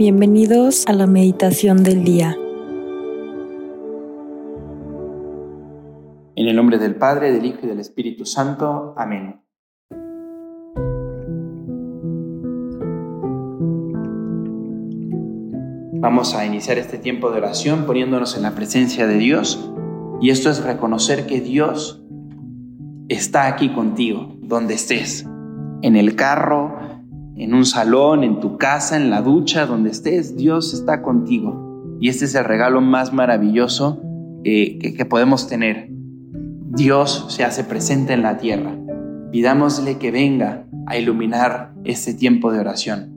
Bienvenidos a la meditación del día. En el nombre del Padre, del Hijo y del Espíritu Santo. Amén. Vamos a iniciar este tiempo de oración poniéndonos en la presencia de Dios. Y esto es reconocer que Dios está aquí contigo, donde estés, en el carro, en un salón, en tu casa, en la ducha, donde estés, Dios está contigo. Y este es el regalo más maravilloso que, que podemos tener. Dios se hace presente en la tierra. Pidámosle que venga a iluminar este tiempo de oración.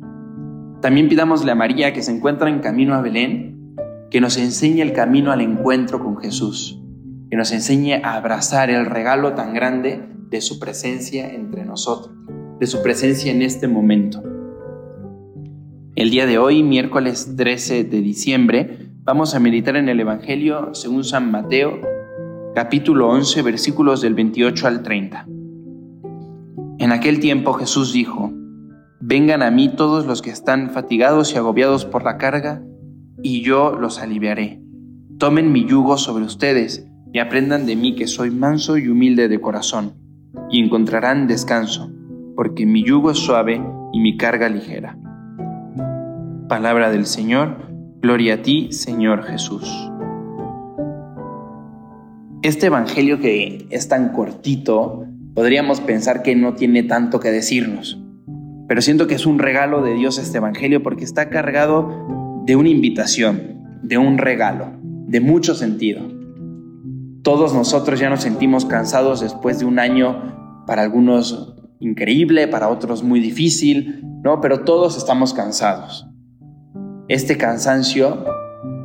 También pidámosle a María que se encuentra en camino a Belén, que nos enseñe el camino al encuentro con Jesús, que nos enseñe a abrazar el regalo tan grande de su presencia entre nosotros de su presencia en este momento. El día de hoy, miércoles 13 de diciembre, vamos a meditar en el Evangelio según San Mateo, capítulo 11, versículos del 28 al 30. En aquel tiempo Jesús dijo, Vengan a mí todos los que están fatigados y agobiados por la carga, y yo los aliviaré. Tomen mi yugo sobre ustedes y aprendan de mí que soy manso y humilde de corazón, y encontrarán descanso porque mi yugo es suave y mi carga ligera. Palabra del Señor, gloria a ti, Señor Jesús. Este Evangelio que es tan cortito, podríamos pensar que no tiene tanto que decirnos, pero siento que es un regalo de Dios este Evangelio porque está cargado de una invitación, de un regalo, de mucho sentido. Todos nosotros ya nos sentimos cansados después de un año, para algunos increíble, para otros muy difícil, ¿no? Pero todos estamos cansados. Este cansancio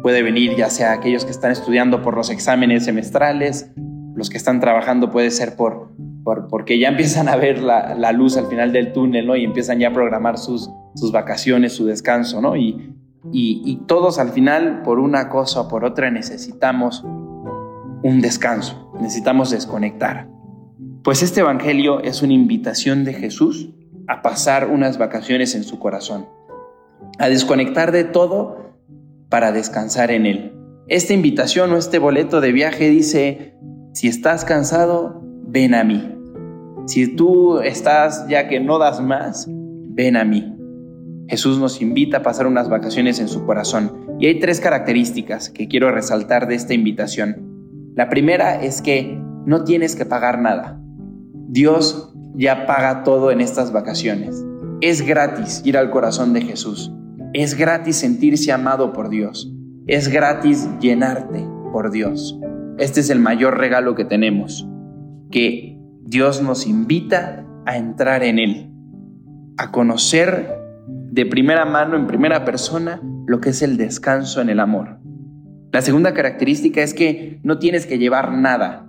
puede venir ya sea aquellos que están estudiando por los exámenes semestrales, los que están trabajando puede ser por, por porque ya empiezan a ver la, luz al final del túnel, ¿no? Y empiezan ya a programar sus, sus vacaciones, su descanso, ¿no? Y, y, y todos al final, por una cosa o por otra, necesitamos un descanso, necesitamos desconectar. Pues este Evangelio es una invitación de Jesús a pasar unas vacaciones en su corazón, a desconectar de todo para descansar en Él. Esta invitación o este boleto de viaje dice, si estás cansado, ven a mí. Si tú estás ya que no das más, ven a mí. Jesús nos invita a pasar unas vacaciones en su corazón. Y hay tres características que quiero resaltar de esta invitación. La primera es que no tienes que pagar nada. Dios ya paga todo en estas vacaciones. Es gratis ir al corazón de Jesús. Es gratis sentirse amado por Dios. Es gratis llenarte por Dios. Este es el mayor regalo que tenemos, que Dios nos invita a entrar en Él, a conocer de primera mano, en primera persona, lo que es el descanso en el amor. La segunda característica es que no tienes que llevar nada,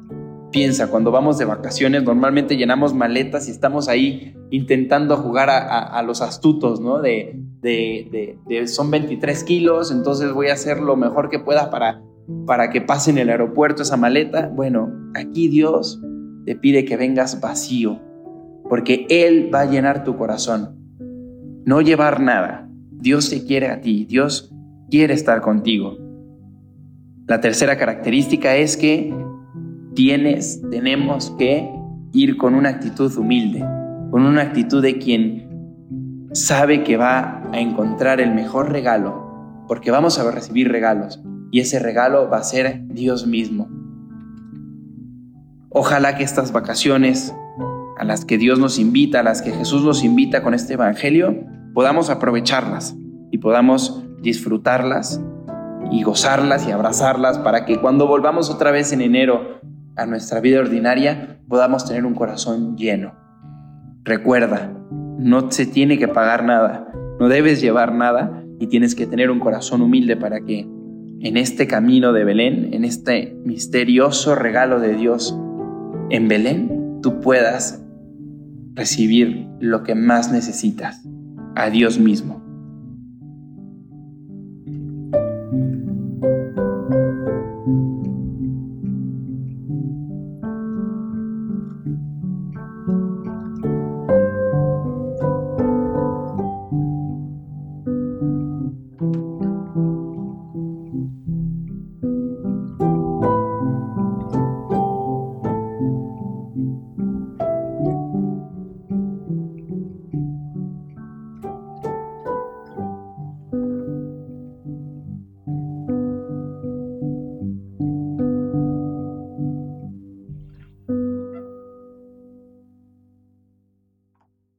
Piensa, cuando vamos de vacaciones normalmente llenamos maletas y estamos ahí intentando jugar a, los astutos, ¿no? De, de, son 23 kilos, entonces voy a hacer lo mejor que pueda para, para que pase en el aeropuerto esa maleta. Bueno, aquí Dios te pide que vengas vacío, porque Él va a llenar tu corazón. No llevar nada. Dios te quiere a ti, Dios quiere estar contigo. La tercera característica es que tienes, tenemos que ir con una actitud humilde, con una actitud de quien sabe que va a encontrar el mejor regalo, porque vamos a recibir regalos y ese regalo va a ser Dios mismo. Ojalá que estas vacaciones a las que Dios nos invita, a las que Jesús nos invita con este Evangelio, podamos aprovecharlas y podamos disfrutarlas y gozarlas y abrazarlas para que cuando volvamos otra vez en enero a nuestra vida ordinaria, podamos tener un corazón lleno. Recuerda, no se tiene que pagar nada, no debes llevar nada y tienes que tener un corazón humilde para que en este camino de Belén, en este misterioso regalo de Dios en Belén, tú puedas recibir lo que más necesitas, a Dios mismo.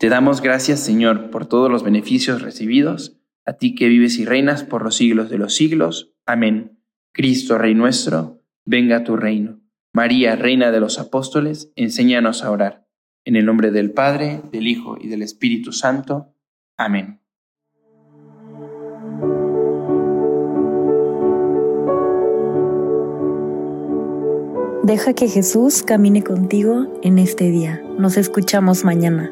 Te damos gracias, Señor, por todos los beneficios recibidos, a ti que vives y reinas por los siglos de los siglos. Amén. Cristo, Rey nuestro, venga a tu reino. María, Reina de los Apóstoles, enséñanos a orar. En el nombre del Padre, del Hijo y del Espíritu Santo. Amén. Deja que Jesús camine contigo en este día. Nos escuchamos mañana.